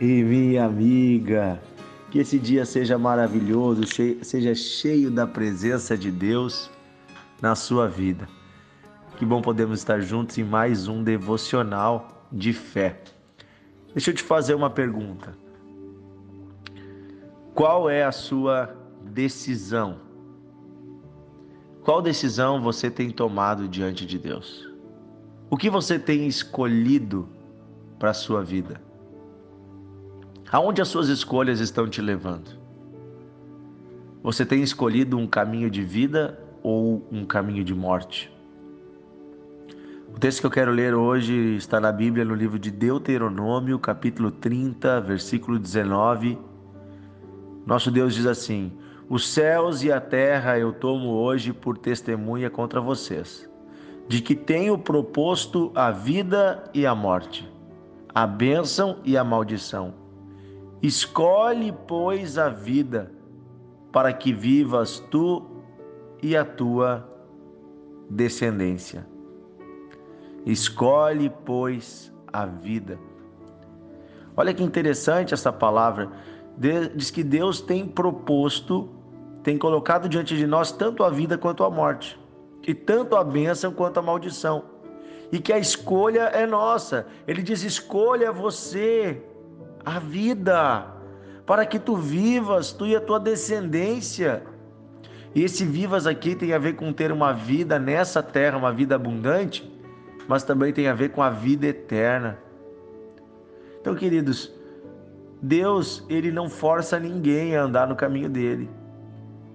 e minha amiga. Que esse dia seja maravilhoso, seja cheio da presença de Deus na sua vida. Que bom podemos estar juntos em mais um devocional de fé. Deixa eu te fazer uma pergunta. Qual é a sua decisão? Qual decisão você tem tomado diante de Deus? O que você tem escolhido para a sua vida? Aonde as suas escolhas estão te levando? Você tem escolhido um caminho de vida ou um caminho de morte? O texto que eu quero ler hoje está na Bíblia, no livro de Deuteronômio, capítulo 30, versículo 19. Nosso Deus diz assim: Os céus e a terra eu tomo hoje por testemunha contra vocês, de que tenho proposto a vida e a morte, a bênção e a maldição. Escolhe, pois, a vida, para que vivas tu e a tua descendência. Escolhe, pois, a vida. Olha que interessante essa palavra. Diz que Deus tem proposto, tem colocado diante de nós tanto a vida quanto a morte, e tanto a bênção quanto a maldição, e que a escolha é nossa. Ele diz: escolha você a vida, para que tu vivas, tu e a tua descendência. E esse vivas aqui tem a ver com ter uma vida nessa terra, uma vida abundante, mas também tem a ver com a vida eterna. Então, queridos, Deus, ele não força ninguém a andar no caminho dele.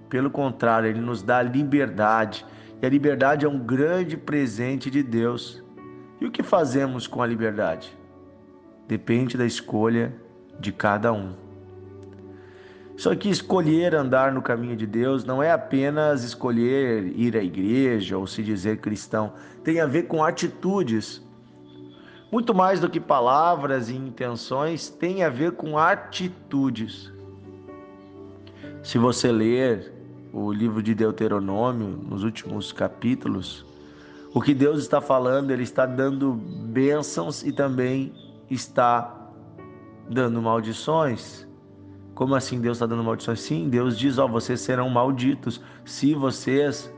Pelo contrário, ele nos dá liberdade. E a liberdade é um grande presente de Deus. E o que fazemos com a liberdade? Depende da escolha de cada um. Só que escolher andar no caminho de Deus não é apenas escolher ir à igreja ou se dizer cristão, tem a ver com atitudes. Muito mais do que palavras e intenções, tem a ver com atitudes. Se você ler o livro de Deuteronômio, nos últimos capítulos, o que Deus está falando, Ele está dando bênçãos e também está dando maldições. Como assim Deus está dando maldições? Sim, Deus diz: Ó, vocês serão malditos se vocês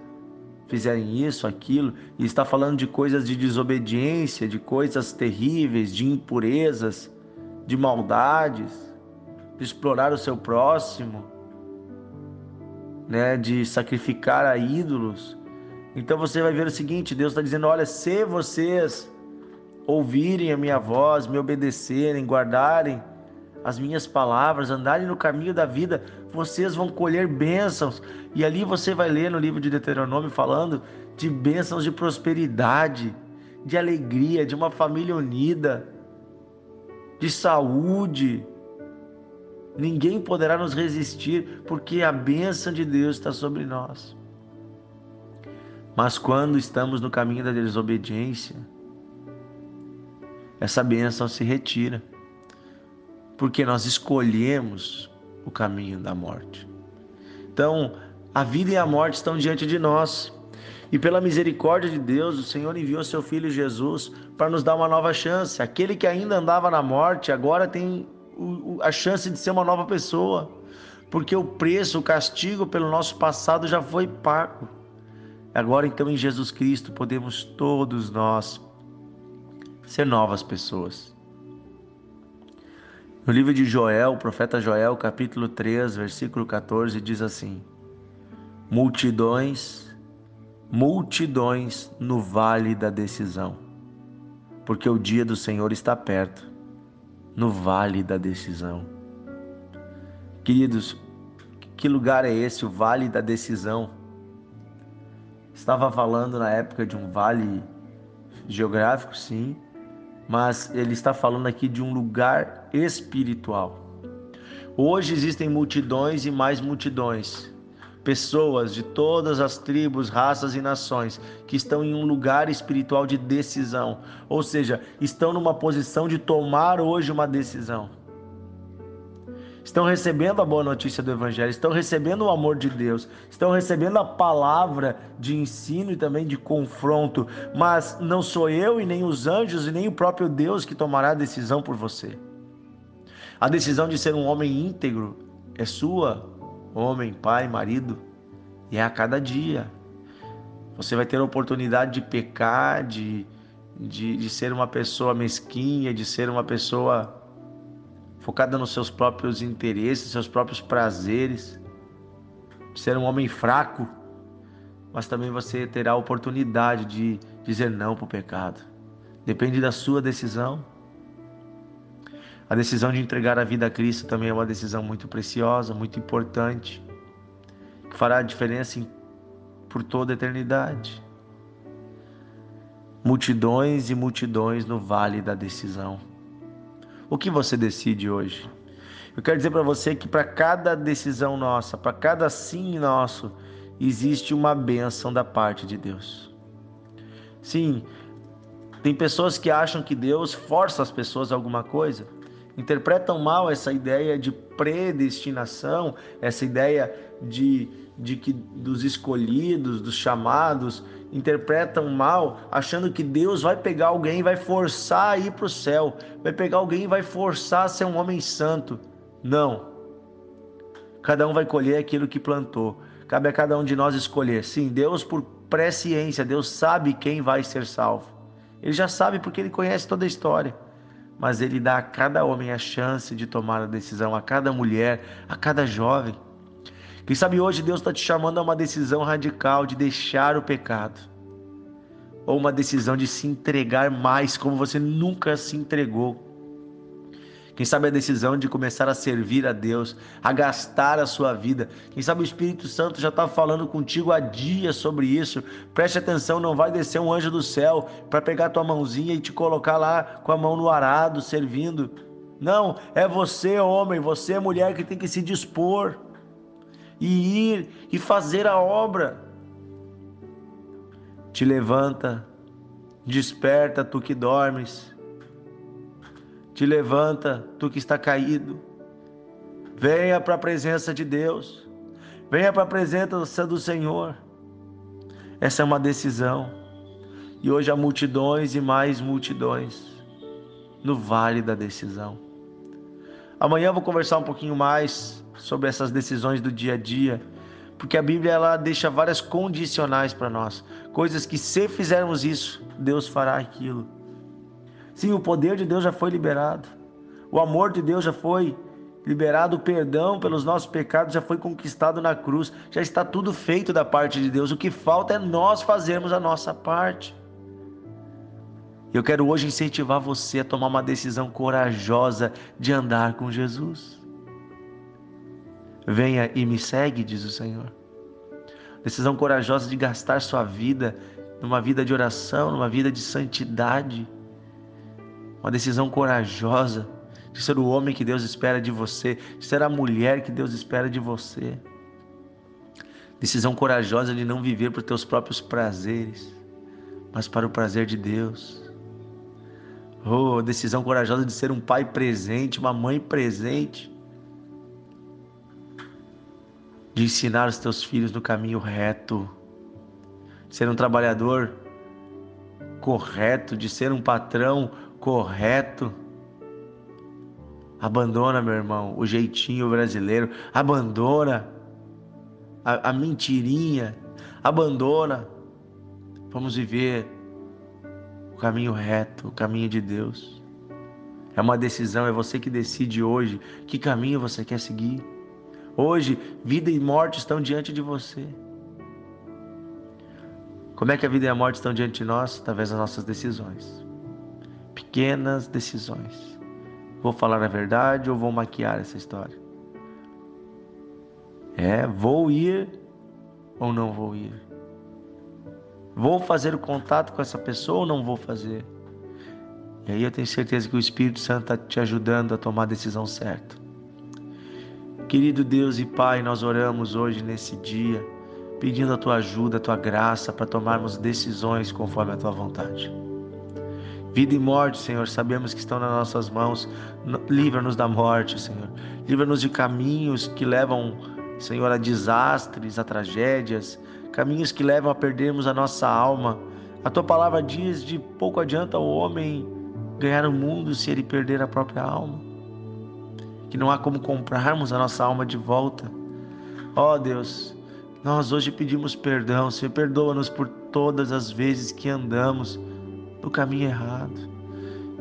fizerem isso, aquilo, e está falando de coisas de desobediência, de coisas terríveis, de impurezas, de maldades, de explorar o seu próximo, né, de sacrificar a ídolos. Então você vai ver o seguinte: Deus está dizendo: olha, se vocês ouvirem a minha voz, me obedecerem, guardarem as minhas palavras, andarem no caminho da vida, vocês vão colher bênçãos. E ali você vai ler no livro de Deuteronômio falando de bênçãos de prosperidade, de alegria, de uma família unida, de saúde. Ninguém poderá nos resistir, porque a bênção de Deus está sobre nós. Mas quando estamos no caminho da desobediência, essa bênção se retira, porque nós escolhemos o caminho da morte. Então, a vida e a morte estão diante de nós. E pela misericórdia de Deus, o Senhor enviou seu filho Jesus para nos dar uma nova chance. Aquele que ainda andava na morte, agora tem a chance de ser uma nova pessoa, porque o preço, o castigo pelo nosso passado já foi pago. Agora, então, em Jesus Cristo, podemos todos nós ser novas pessoas. No livro de Joel, o profeta Joel, capítulo 3, versículo 14, diz assim: Multidões, multidões no vale da decisão, porque o dia do Senhor está perto, no vale da decisão. Queridos, que lugar é esse, o vale da decisão? Estava falando na época de um vale geográfico, sim, mas ele está falando aqui de um lugar espiritual. Hoje existem multidões e mais multidões, pessoas de todas as tribos, raças e nações que estão em um lugar espiritual de decisão, ou seja, estão numa posição de tomar hoje uma decisão estão recebendo a boa notícia do Evangelho, estão recebendo o amor de Deus, estão recebendo a palavra de ensino e também de confronto, mas não sou eu e nem os anjos e nem o próprio Deus que tomará a decisão por você. A decisão de ser um homem íntegro é sua, homem, pai, marido, e é a cada dia. Você vai ter a oportunidade de pecar, de, de, de ser uma pessoa mesquinha, de ser uma pessoa focada nos seus próprios interesses, seus próprios prazeres, ser um homem fraco, mas também você terá a oportunidade de dizer não para o pecado. Depende da sua decisão. A decisão de entregar a vida a Cristo também é uma decisão muito preciosa, muito importante, que fará a diferença em, por toda a eternidade. Multidões e multidões no vale da decisão. O que você decide hoje? Eu quero dizer para você que para cada decisão nossa, para cada sim nosso, existe uma bênção da parte de Deus. Sim, tem pessoas que acham que Deus força as pessoas a alguma coisa, interpretam mal essa ideia de predestinação, essa ideia de, de que dos escolhidos, dos chamados, interpretam mal, achando que Deus vai pegar alguém e vai forçar a ir para o céu, vai pegar alguém e vai forçar a ser um homem santo. Não. Cada um vai colher aquilo que plantou. Cabe a cada um de nós escolher. Sim, Deus, por presciência, Deus sabe quem vai ser salvo. Ele já sabe porque ele conhece toda a história mas Ele dá a cada homem a chance de tomar a decisão, a cada mulher, a cada jovem. Quem sabe hoje Deus está te chamando a uma decisão radical de deixar o pecado, ou uma decisão de se entregar mais, como você nunca se entregou. Quem sabe a decisão de começar a servir a Deus, a gastar a sua vida. Quem sabe o Espírito Santo já está falando contigo há dias sobre isso. Preste atenção, não vai descer um anjo do céu para pegar tua mãozinha e te colocar lá com a mão no arado, servindo. Não, é você, homem, você, mulher, que tem que se dispor e ir e fazer a obra. Te levanta, desperta, tu que dormes te levanta, tu que está caído. Venha para a presença de Deus. Venha para a presença do Senhor. Essa é uma decisão. E hoje há multidões e mais multidões no vale da decisão. Amanhã eu vou conversar um pouquinho mais sobre essas decisões do dia a dia, porque a Bíblia ela deixa várias condicionais para nós, coisas que se fizermos isso, Deus fará aquilo. Sim, o poder de Deus já foi liberado. O amor de Deus já foi liberado, o perdão pelos nossos pecados já foi conquistado na cruz. Já está tudo feito da parte de Deus. O que falta é nós fazermos a nossa parte. Eu quero hoje incentivar você a tomar uma decisão corajosa de andar com Jesus. Venha e me segue, diz o Senhor. Decisão corajosa de gastar sua vida numa vida de oração, numa vida de santidade uma decisão corajosa de ser o homem que Deus espera de você, de ser a mulher que Deus espera de você. Decisão corajosa de não viver para os teus próprios prazeres, mas para o prazer de Deus. Oh, decisão corajosa de ser um pai presente, uma mãe presente. De ensinar os teus filhos no caminho reto. De ser um trabalhador correto, de ser um patrão correto. Abandona, meu irmão, o jeitinho brasileiro. Abandona a, a mentirinha. Abandona. Vamos viver o caminho reto, o caminho de Deus. É uma decisão, é você que decide hoje que caminho você quer seguir. Hoje, vida e morte estão diante de você. Como é que a vida e a morte estão diante de nós? Através das nossas decisões pequenas decisões. Vou falar a verdade ou vou maquiar essa história? É, vou ir ou não vou ir? Vou fazer o contato com essa pessoa ou não vou fazer? E aí eu tenho certeza que o Espírito Santo está te ajudando a tomar a decisão certa. Querido Deus e Pai, nós oramos hoje nesse dia, pedindo a tua ajuda, a tua graça para tomarmos decisões conforme a tua vontade. Vida e morte, Senhor, sabemos que estão nas nossas mãos. Livra-nos da morte, Senhor. Livra-nos de caminhos que levam, Senhor, a desastres, a tragédias, caminhos que levam a perdermos a nossa alma. A tua palavra diz: de pouco adianta o homem ganhar o mundo se ele perder a própria alma. Que não há como comprarmos a nossa alma de volta. Ó oh, Deus, nós hoje pedimos perdão, Senhor, perdoa-nos por todas as vezes que andamos no caminho errado,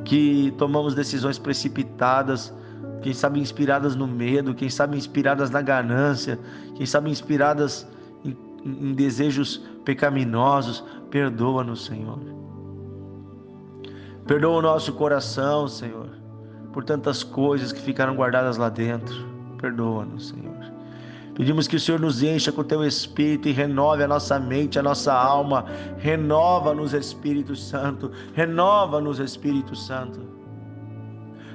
que tomamos decisões precipitadas, quem sabe inspiradas no medo, quem sabe inspiradas na ganância, quem sabe inspiradas em, em desejos pecaminosos. Perdoa-nos, Senhor. Perdoa o nosso coração, Senhor, por tantas coisas que ficaram guardadas lá dentro. Perdoa-nos, Senhor. Pedimos que o Senhor nos encha com o teu espírito e renove a nossa mente, a nossa alma. Renova-nos, Espírito Santo. Renova-nos, Espírito Santo.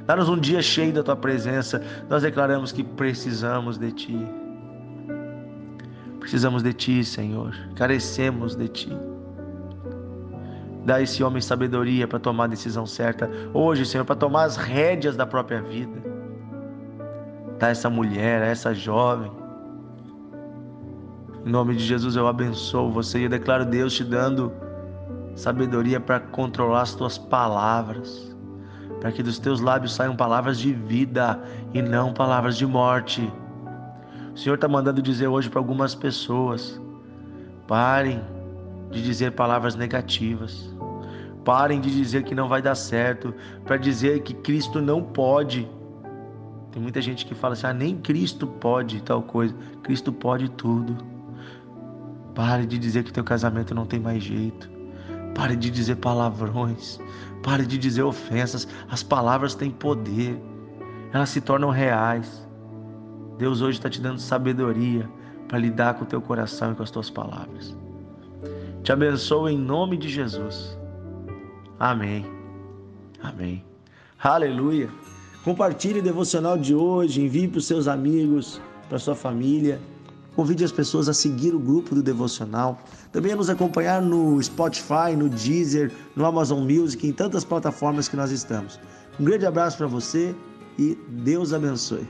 Dá-nos um dia cheio da tua presença. Nós declaramos que precisamos de ti. Precisamos de ti, Senhor. Carecemos de ti. Dá esse homem sabedoria para tomar a decisão certa hoje, Senhor, para tomar as rédeas da própria vida. Dá a essa mulher, a essa jovem. Em nome de Jesus eu abençoo você e eu declaro Deus te dando sabedoria para controlar as tuas palavras para que dos teus lábios saiam palavras de vida e não palavras de morte. O Senhor está mandando dizer hoje para algumas pessoas: parem de dizer palavras negativas, parem de dizer que não vai dar certo, para dizer que Cristo não pode. Tem muita gente que fala assim: ah, nem Cristo pode tal coisa. Cristo pode tudo. Pare de dizer que teu casamento não tem mais jeito. Pare de dizer palavrões. Pare de dizer ofensas. As palavras têm poder. Elas se tornam reais. Deus hoje está te dando sabedoria para lidar com o teu coração e com as tuas palavras. Te abençoo em nome de Jesus. Amém. Amém. Aleluia. Compartilhe o devocional de hoje, envie para os seus amigos, para sua família. Convide as pessoas a seguir o grupo do Devocional. Também a nos acompanhar no Spotify, no Deezer, no Amazon Music, em tantas plataformas que nós estamos. Um grande abraço para você e Deus abençoe.